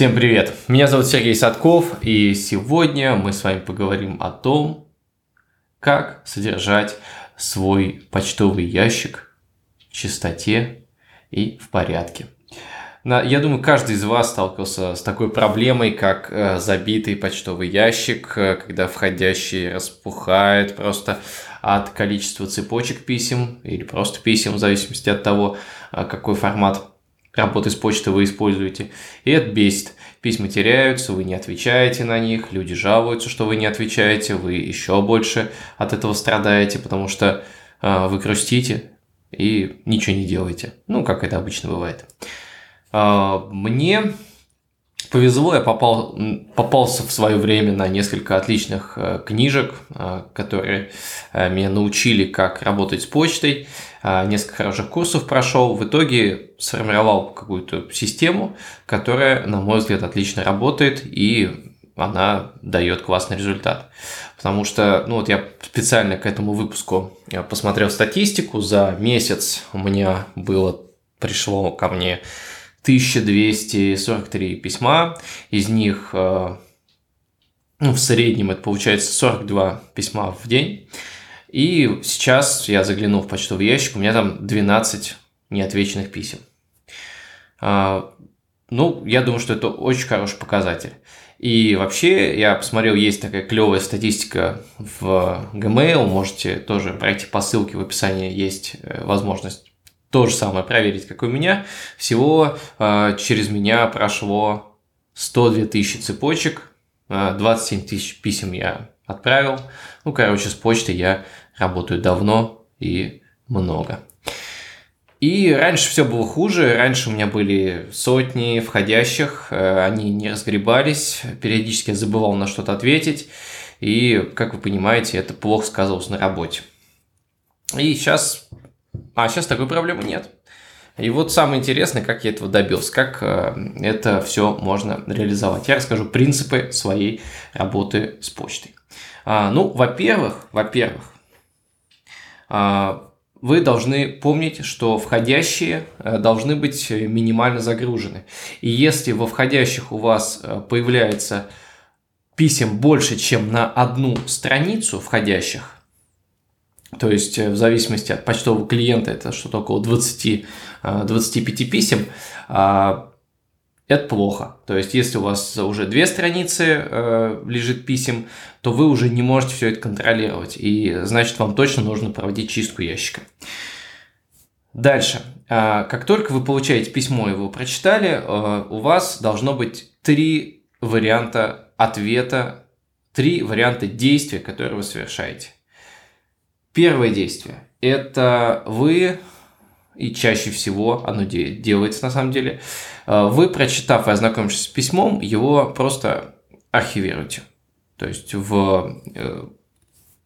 Всем привет! Меня зовут Сергей Садков, и сегодня мы с вами поговорим о том, как содержать свой почтовый ящик в чистоте и в порядке. Я думаю, каждый из вас сталкивался с такой проблемой, как э, забитый почтовый ящик, э, когда входящий распухает просто от количества цепочек писем или просто писем, в зависимости от того, э, какой формат работы с почтой вы используете. И это бесит. Письма теряются, вы не отвечаете на них, люди жалуются, что вы не отвечаете, вы еще больше от этого страдаете, потому что э, вы грустите и ничего не делаете. Ну, как это обычно бывает. Э, мне повезло, я попал, попался в свое время на несколько отличных э, книжек, э, которые э, меня научили, как работать с почтой. Несколько хороших курсов прошел. В итоге сформировал какую-то систему, которая, на мой взгляд, отлично работает и она дает классный результат. Потому что, ну вот я специально к этому выпуску посмотрел статистику. За месяц у меня было, пришло ко мне 1243 письма, из них э, ну, в среднем это получается 42 письма в день. И сейчас я заглянул в почтовый ящик, у меня там 12 неотвеченных писем. А, ну, я думаю, что это очень хороший показатель. И вообще, я посмотрел, есть такая клевая статистика в Gmail, можете тоже пройти по ссылке в описании, есть э, возможность то же самое проверить, как у меня. Всего э, через меня прошло 102 тысячи цепочек, э, а, 27 тысяч писем я отправил. Ну, короче, с почтой я работаю давно и много. И раньше все было хуже. Раньше у меня были сотни входящих, э, они не разгребались. Периодически я забывал на что-то ответить. И, как вы понимаете, это плохо сказывалось на работе. И сейчас а сейчас такой проблемы нет. И вот самое интересное, как я этого добился, как э, это все можно реализовать. Я расскажу принципы своей работы с почтой. А, ну, во-первых, во-первых, вы должны помнить, что входящие э, должны быть минимально загружены. И если во входящих у вас э, появляется писем больше, чем на одну страницу входящих, то есть э, в зависимости от почтового клиента это что-то около 20, 25 э, писем, а, это плохо. То есть, если у вас уже две страницы э, лежит писем, то вы уже не можете все это контролировать. И значит, вам точно нужно проводить чистку ящика. Дальше. А, как только вы получаете письмо и его прочитали, у вас должно быть три варианта ответа, три варианта действия, которые вы совершаете. Первое действие – это вы, и чаще всего оно делается на самом деле, э, вы, прочитав и ознакомившись с письмом, его просто архивируете. То есть в э,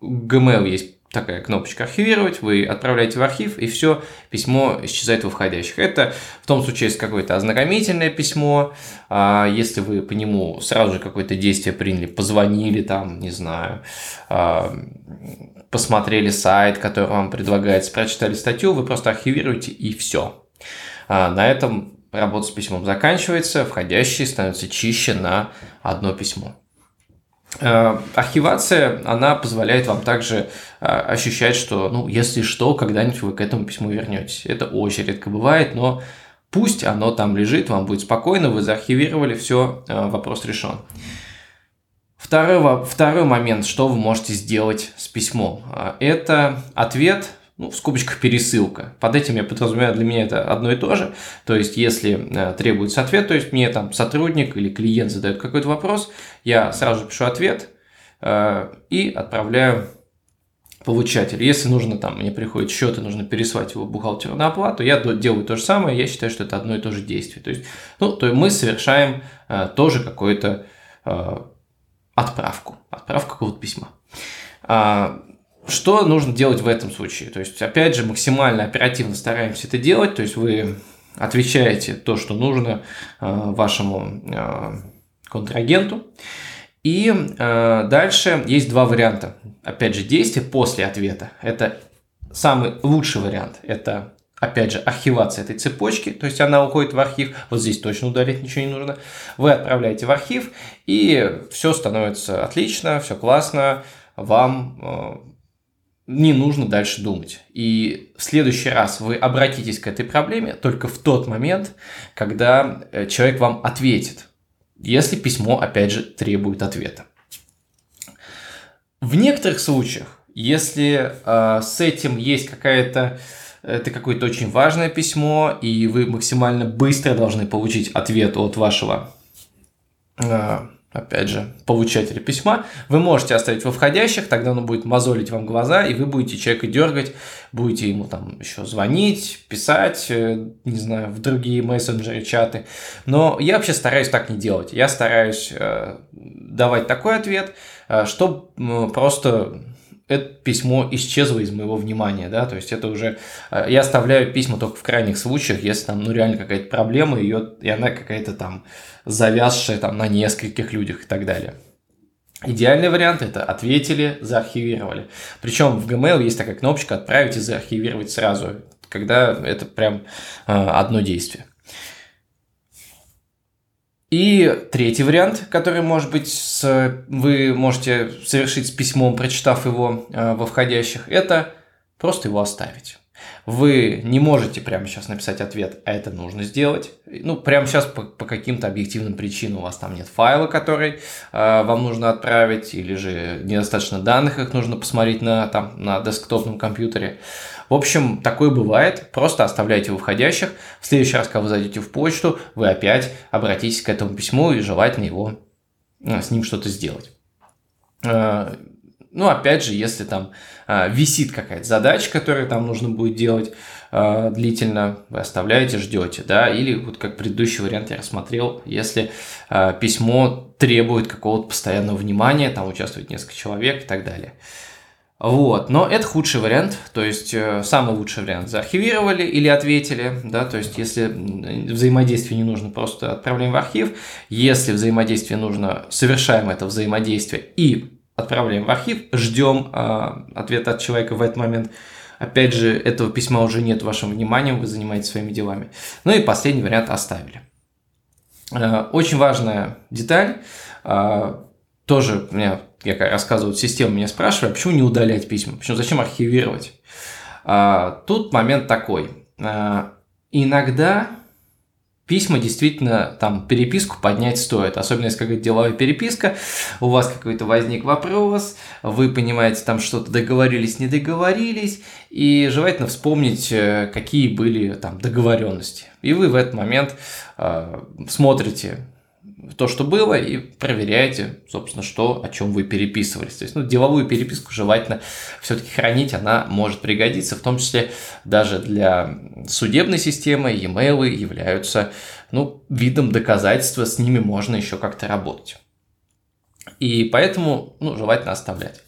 Gmail есть такая кнопочка «Архивировать», вы отправляете в архив, и все, письмо исчезает в входящих. Это в том случае, если какое-то ознакомительное письмо, а если вы по нему сразу же какое-то действие приняли, позвонили там, не знаю, а, посмотрели сайт, который вам предлагается, прочитали статью, вы просто архивируете и все. А на этом работа с письмом заканчивается, входящие становятся чище на одно письмо. Э, архивация, она позволяет вам также э, ощущать, что, ну, если что, когда-нибудь вы к этому письму вернетесь. Это очень редко бывает, но пусть оно там лежит, вам будет спокойно, вы заархивировали, все, э, вопрос решен. Второй, второй момент, что вы можете сделать с письмом, это ответ ну, в скобочках пересылка. Под этим я подразумеваю, для меня это одно и то же. То есть, если э, требуется ответ, то есть мне там сотрудник или клиент задает какой-то вопрос, я сразу же пишу ответ э, и отправляю получателю. Если нужно, там, мне приходит счет и нужно переслать его бухгалтеру на оплату, я делаю то же самое, я считаю, что это одно и то же действие. То есть, ну, то есть мы совершаем э, тоже какую-то э, отправку, отправку какого-то письма. А, что нужно делать в этом случае? То есть, опять же, максимально оперативно стараемся это делать. То есть, вы отвечаете то, что нужно э, вашему э, контрагенту. И э, дальше есть два варианта. Опять же, действия после ответа. Это самый лучший вариант. Это опять же, архивация этой цепочки, то есть она уходит в архив, вот здесь точно удалить ничего не нужно, вы отправляете в архив, и все становится отлично, все классно, вам э, не нужно дальше думать. И в следующий раз вы обратитесь к этой проблеме только в тот момент, когда э, человек вам ответит, если письмо, опять же, требует ответа. В некоторых случаях, если э, с этим есть какая-то это какое-то очень важное письмо, и вы максимально быстро должны получить ответ от вашего э, опять же, получателя письма, вы можете оставить во входящих, тогда оно будет мозолить вам глаза, и вы будете человека дергать, будете ему там еще звонить, писать, э, не знаю, в другие мессенджеры, чаты. Но я вообще стараюсь так не делать. Я стараюсь э, давать такой ответ, э, чтобы просто это письмо исчезло из моего внимания, да, то есть это уже, э, я оставляю письма только в крайних случаях, если там, ну, реально какая-то проблема, ее, и она какая-то там завязшая там на нескольких людях и так далее. Идеальный вариант это ответили, заархивировали. Причем в Gmail есть такая кнопочка «Отправить и заархивировать сразу», когда это прям э, одно действие. И третий вариант, который может быть с, вы можете совершить с письмом, прочитав его э, во входящих, это просто его оставить. Вы не можете прямо сейчас написать ответ, а это нужно сделать. Ну, прямо сейчас по, по каким-то объективным причинам у вас там нет файла, который э, вам нужно отправить, или же недостаточно данных, их нужно посмотреть на, там, на десктопном компьютере. В общем, такое бывает. Просто оставляйте в входящих. В следующий раз, когда вы зайдете в почту, вы опять обратитесь к этому письму и желательно его э, с ним что-то сделать. Ну, опять же, если там э, висит какая-то задача, которую там нужно будет делать э, длительно, вы оставляете, ждете, да, или вот как предыдущий вариант я рассмотрел, если э, письмо требует какого-то постоянного внимания, там участвует несколько человек и так далее. Вот, но это худший вариант, то есть э, самый лучший вариант. Заархивировали или ответили, да, то есть если взаимодействие не нужно, просто отправляем в архив, если взаимодействие нужно, совершаем это взаимодействие и отправляем в архив, ждем э, ответа от человека в этот момент. Опять же, этого письма уже нет вашим вниманием, вы занимаетесь своими делами. Ну и последний вариант оставили. Э, очень важная деталь. Э, тоже меня, я рассказываю, система меня спрашивает, почему не удалять письма, почему, зачем архивировать? Э, тут момент такой. Э, иногда письма действительно там переписку поднять стоит. Особенно если какая-то деловая переписка, у вас какой-то возник вопрос, вы понимаете, там что-то договорились, не договорились, и желательно вспомнить, э, какие были там договоренности. И вы в этот момент э, смотрите то, что было, и проверяете, собственно, что, о чем вы переписывались. То есть, ну, деловую переписку желательно все-таки хранить, она может пригодиться, в том числе даже для судебной системы e-mail являются, ну, видом доказательства, с ними можно еще как-то работать. И поэтому, ну, желательно оставлять.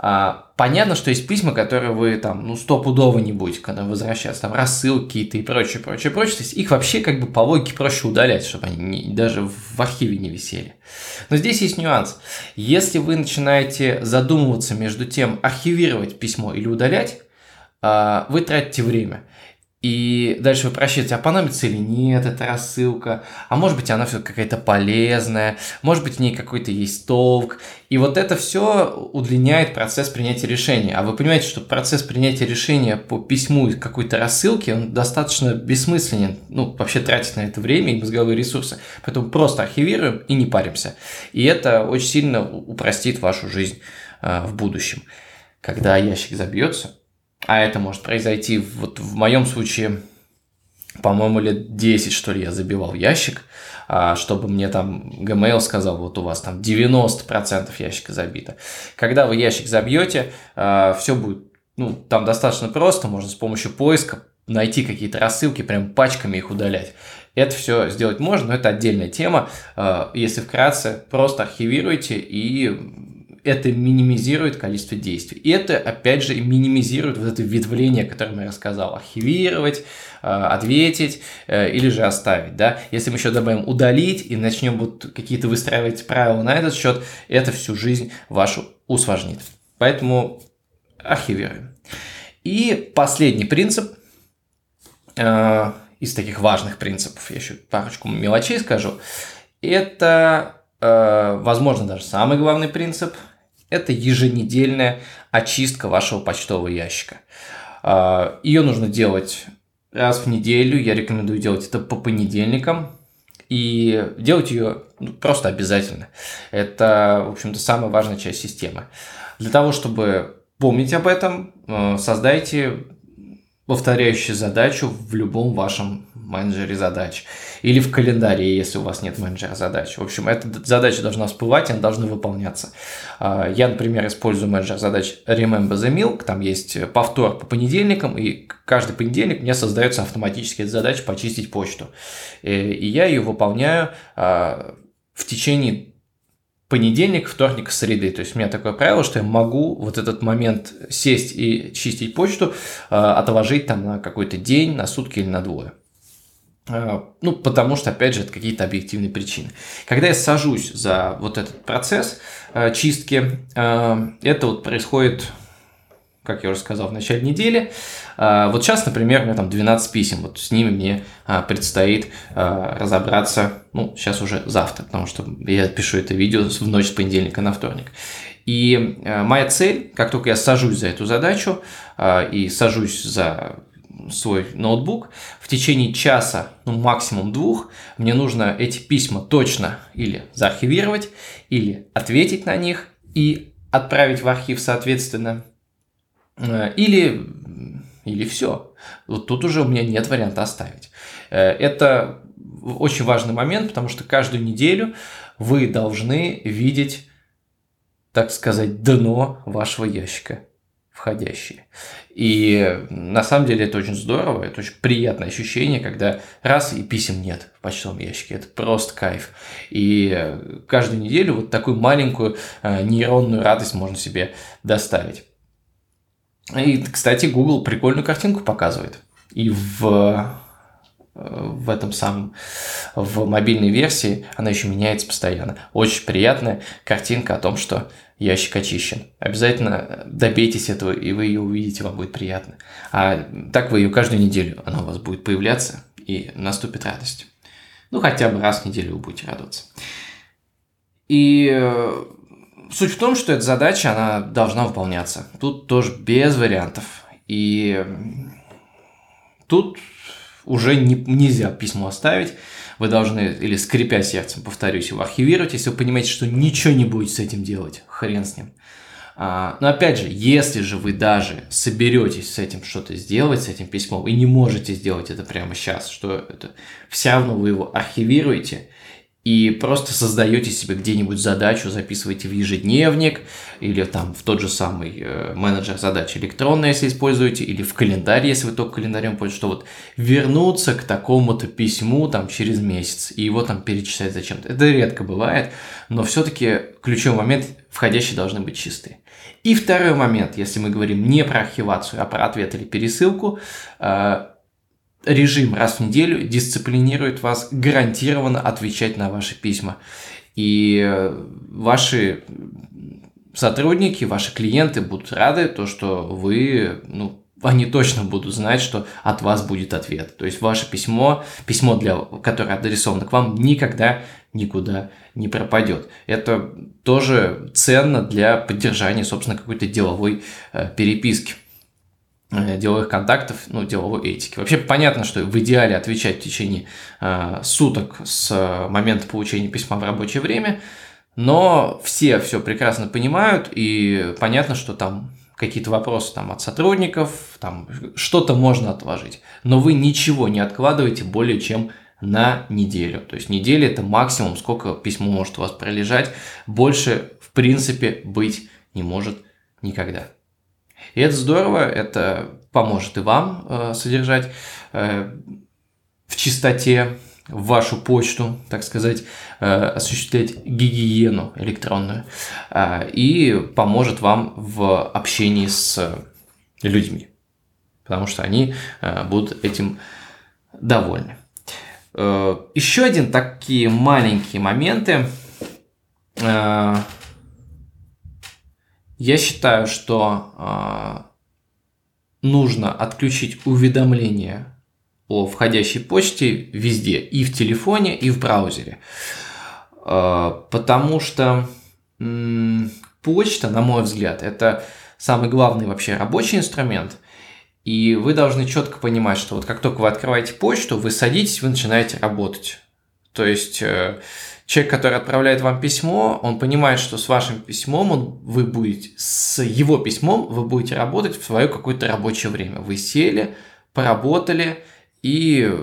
А, понятно, что есть письма, которые вы там, ну, стопудово не будете, когда возвращаться, там, рассылки какие-то и прочее, прочее, прочее. То есть их вообще как бы по логике проще удалять, чтобы они не, даже в архиве не висели. Но здесь есть нюанс. Если вы начинаете задумываться между тем, архивировать письмо или удалять, а, вы тратите время. И дальше вы просчитываете, а понадобится или нет эта рассылка, а может быть она все какая-то полезная, может быть в ней какой-то есть толк. И вот это все удлиняет процесс принятия решения. А вы понимаете, что процесс принятия решения по письму из какой-то рассылки, он достаточно бессмысленен. Ну, вообще тратить на это время и мозговые ресурсы. Поэтому просто архивируем и не паримся. И это очень сильно упростит вашу жизнь э, в будущем. Когда ящик забьется, а это может произойти, вот в моем случае, по-моему, лет 10, что ли, я забивал ящик, а, чтобы мне там Gmail сказал, вот у вас там 90% ящика забито. Когда вы ящик забьете, а, все будет, ну, там достаточно просто, можно с помощью поиска найти какие-то рассылки, прям пачками их удалять. Это все сделать можно, но это отдельная тема. А, если вкратце, просто архивируйте и это минимизирует количество действий. И это, опять же, минимизирует вот это ветвление, о котором я рассказал. Архивировать, э, ответить э, или же оставить. Да? Если мы еще добавим удалить и начнем вот какие-то выстраивать правила на этот счет, это всю жизнь вашу усложнит. Поэтому архивируем. И последний принцип э, из таких важных принципов, я еще парочку мелочей скажу, это, возможно, даже самый главный принцип, это еженедельная очистка вашего почтового ящика. Э, Ее нужно делать раз в неделю, я рекомендую делать это по понедельникам, и делать ее ну, просто обязательно. Это, в общем-то, самая важная часть системы. Для того, чтобы помнить об этом, э, создайте повторяющую задачу в любом вашем менеджере задач. Или в календаре, если у вас нет менеджера задач. В общем, эта задача должна всплывать, она должна выполняться. А, я, например, использую менеджер задач Remember the Milk. Там есть повтор по понедельникам, и каждый понедельник мне создается автоматически эта задача почистить почту. И я ее выполняю а, в течение понедельник, вторник, среды. То есть у меня такое правило, что я могу вот этот момент сесть и чистить почту, э, отложить там на какой-то день, на сутки или на двое. Э, ну, потому что, опять же, это какие-то объективные причины. Когда я сажусь за вот этот процесс э, чистки, это вот происходит как я уже сказал, в начале недели. А, вот сейчас, например, у меня там 12 писем, вот с ними мне а, предстоит а, разобраться, ну, сейчас уже завтра, потому что я пишу это видео в ночь с понедельника на вторник. И моя цель, как только я сажусь за эту задачу и сажусь за свой ноутбук, в течение часа, ну максимум двух, мне нужно эти письма точно или заархивировать, или ответить на них и отправить в архив соответственно Э, или, или все. Вот тут уже у меня нет варианта оставить. Э, это очень важный момент, потому что каждую неделю вы должны видеть, так сказать, дно вашего ящика входящие. И на самом деле это очень здорово, это очень приятное ощущение, когда раз и писем нет в почтовом ящике. Это просто кайф. И каждую неделю вот такую маленькую э, нейронную радость можно себе доставить. И, кстати, Google прикольную картинку показывает. И в, в этом самом, в мобильной версии она еще меняется постоянно. Очень приятная картинка о том, что ящик очищен. Обязательно добейтесь этого, и вы ее увидите, вам будет приятно. А так вы ее каждую неделю, она у вас будет появляться, и наступит радость. Ну, хотя бы раз в неделю вы будете радоваться. И э, Суть в том, что эта задача, она должна выполняться. Тут тоже без вариантов. И тут уже не, нельзя письмо оставить. Вы должны, или скрипя сердцем, повторюсь, его архивировать, если вы понимаете, что ничего не будете с этим делать. Хрен с ним. А, но опять же, если же вы даже соберетесь с этим что-то сделать, с этим письмом, и не можете сделать это прямо сейчас, что это все равно вы его архивируете, и просто создаете себе где-нибудь задачу, записываете в ежедневник или там в тот же самый э, менеджер задач электронный, если используете, или в календарь, если вы только календарем пользуетесь, что вот вернуться к такому-то письму там через месяц и его там перечислять зачем-то. Это редко бывает, но все-таки ключевой момент, входящие должны быть чистые. И второй момент, если мы говорим не про архивацию, а про ответ или пересылку, э, режим раз в неделю дисциплинирует вас гарантированно отвечать на ваши письма. И э, ваши сотрудники, ваши клиенты будут рады, то, что вы, ну, они точно будут знать, что от вас будет ответ. То есть ваше письмо, письмо, для, которое адресовано к вам, никогда никуда не пропадет. Это тоже ценно для поддержания, собственно, какой-то деловой э, переписки. Э, деловых контактов, ну, деловой этики. Вообще понятно, что в идеале отвечать в течение э, суток с момента получения письма в рабочее время, но все все прекрасно понимают, и понятно, что там какие-то вопросы там от сотрудников, там что-то можно отложить, но вы ничего не откладываете более чем на неделю. То есть неделя это максимум, сколько письмо может у вас пролежать, больше в принципе быть не может никогда. И это здорово, это поможет и вам э, содержать э, в чистоте вашу почту, так сказать, э, осуществлять гигиену электронную э, и поможет вам в общении с людьми, потому что они э, будут этим довольны. Еще один такие маленькие моменты. Э, я считаю, что э, нужно отключить уведомления о входящей почте везде, и в телефоне, и в браузере. А, потому что почта, на мой взгляд, это самый главный вообще рабочий инструмент. И вы должны четко понимать, что вот как только вы открываете почту, вы садитесь, вы начинаете работать. То есть э, человек, который отправляет вам письмо, он понимает, что с вашим письмом он, вы будете, с его письмом вы будете работать в свое какое-то рабочее время. Вы сели, поработали и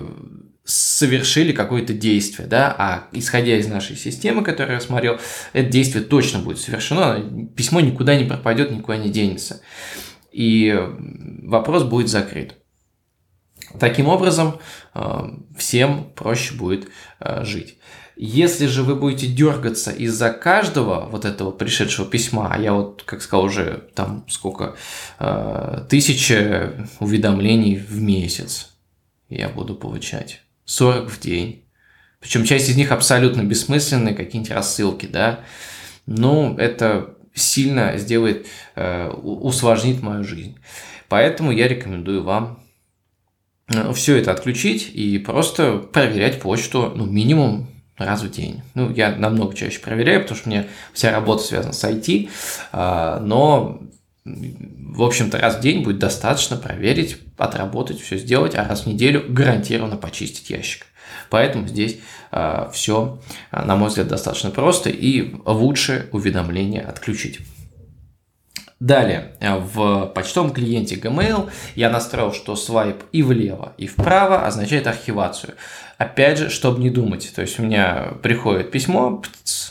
совершили какое-то действие, да, а исходя из нашей системы, которую я смотрел, это действие точно будет совершено, письмо никуда не пропадет, никуда не денется, и вопрос будет закрыт. Таким образом, э, всем проще будет э, жить. Если же вы будете дергаться из-за каждого вот этого пришедшего письма, а я вот, как сказал, уже там сколько, э, тысяча уведомлений в месяц я буду получать 40 в день. Причем часть из них абсолютно бессмысленные, какие-нибудь рассылки, да. Ну, это сильно сделает, э, усложнит мою жизнь. Поэтому я рекомендую вам э, все это отключить и просто проверять почту, ну, минимум раз в день. Ну, я намного чаще проверяю, потому что меня вся работа связана с IT, э, но в общем-то, раз в день будет достаточно проверить, отработать, все сделать, а раз в неделю гарантированно почистить ящик. Поэтому здесь а, все, на мой взгляд, достаточно просто и лучше уведомления отключить. Далее, в почтовом клиенте Gmail я настроил, что свайп и влево, и вправо означает архивацию. Опять же, чтобы не думать. То есть у меня приходит письмо,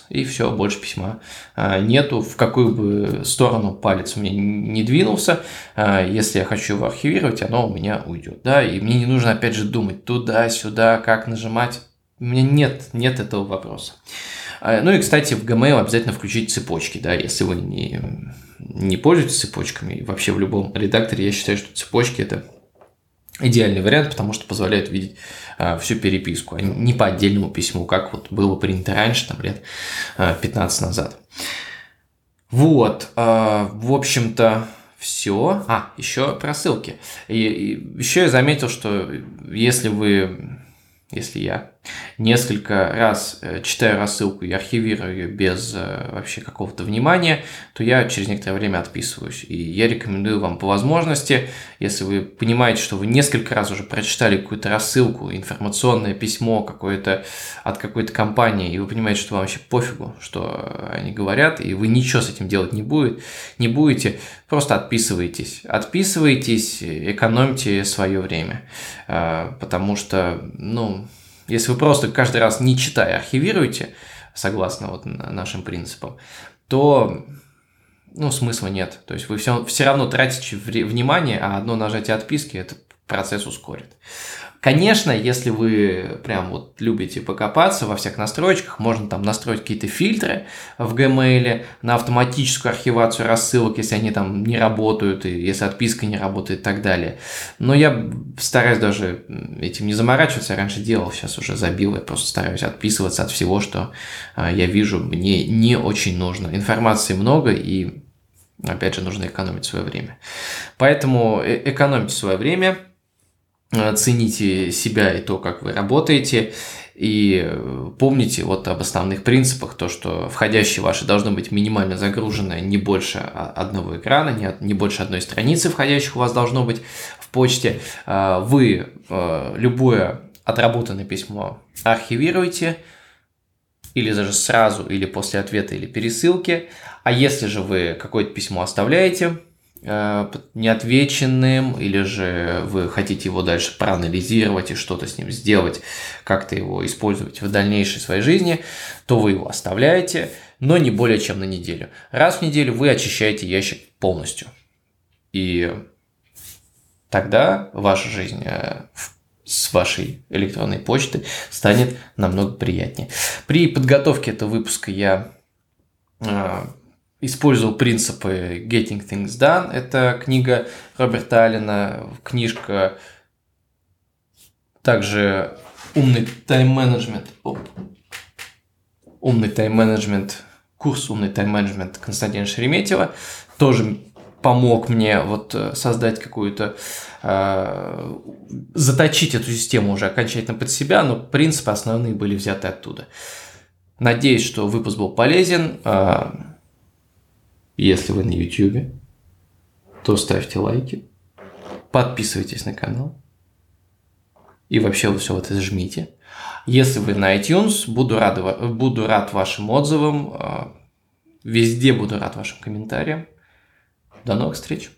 и все, больше письма а, нету. В какую бы сторону палец меня не двинулся, а, если я хочу его архивировать, оно у меня уйдет. Да? И мне не нужно, опять же, думать туда-сюда, как нажимать. У меня нет, нет этого вопроса. Ну и, кстати, в Gmail обязательно включить цепочки, да, если вы не, не пользуетесь цепочками. Вообще в любом редакторе я считаю, что цепочки – это идеальный вариант, потому что позволяет видеть э, всю переписку, а не по отдельному письму, как вот было принято раньше, там лет э, 15 назад. Вот, э, в общем-то, все. А, еще про ссылки. И, и еще я заметил, что если вы если я несколько раз э, читаю рассылку и архивирую ее без э, вообще какого-то внимания, то я через некоторое время отписываюсь. И я рекомендую вам по возможности, если вы понимаете, что вы несколько раз уже прочитали какую-то рассылку, информационное письмо какое-то от какой-то компании, и вы понимаете, что вам вообще пофигу, что они говорят, и вы ничего с этим делать не, будет, не будете, просто отписывайтесь. Отписывайтесь, экономьте свое время. Э, потому что, ну, если вы просто каждый раз не читая архивируете, согласно вот нашим принципам, то ну, смысла нет. То есть вы все, все равно тратите внимание, а одно нажатие отписки этот процесс ускорит. Конечно, если вы прям вот любите покопаться во всех настройках, можно там настроить какие-то фильтры в Gmail на автоматическую архивацию рассылок, если они там не работают, и если отписка не работает и так далее. Но я стараюсь даже этим не заморачиваться, я раньше делал, сейчас уже забил, я просто стараюсь отписываться от всего, что а, я вижу, мне не очень нужно. Информации много, и опять же нужно экономить свое время. Поэтому э, экономьте свое время – цените себя и то, как вы работаете, и э, помните вот об основных принципах, то, что входящие ваши должны быть минимально загружены не больше одного экрана, не, не больше одной страницы входящих у вас должно быть в почте. Э, вы любое отработанное письмо архивируете, или даже сразу, или после ответа, или пересылки. А если же вы какое-то письмо оставляете, Э, неотвеченным, или же вы хотите его дальше проанализировать и что-то с ним сделать, как-то его использовать в дальнейшей своей жизни, то вы его оставляете, но не более чем на неделю. Раз в неделю вы очищаете ящик полностью. И тогда ваша жизнь э, с вашей электронной почты станет намного приятнее. При подготовке этого выпуска я э, использовал принципы Getting Things Done. Это книга Роберта Аллена, книжка также умный тайм-менеджмент. Умный тайм-менеджмент, курс умный тайм-менеджмент Константина Шереметьева. Тоже помог мне вот э, создать какую-то, э, заточить эту систему уже окончательно под себя, но принципы основные были взяты оттуда. Надеюсь, что выпуск был полезен. Э, если вы на YouTube, то ставьте лайки, подписывайтесь на канал и вообще вы все вот это жмите. Если вы на iTunes, буду рад, буду рад вашим отзывам, э, везде буду рад вашим комментариям. До новых встреч!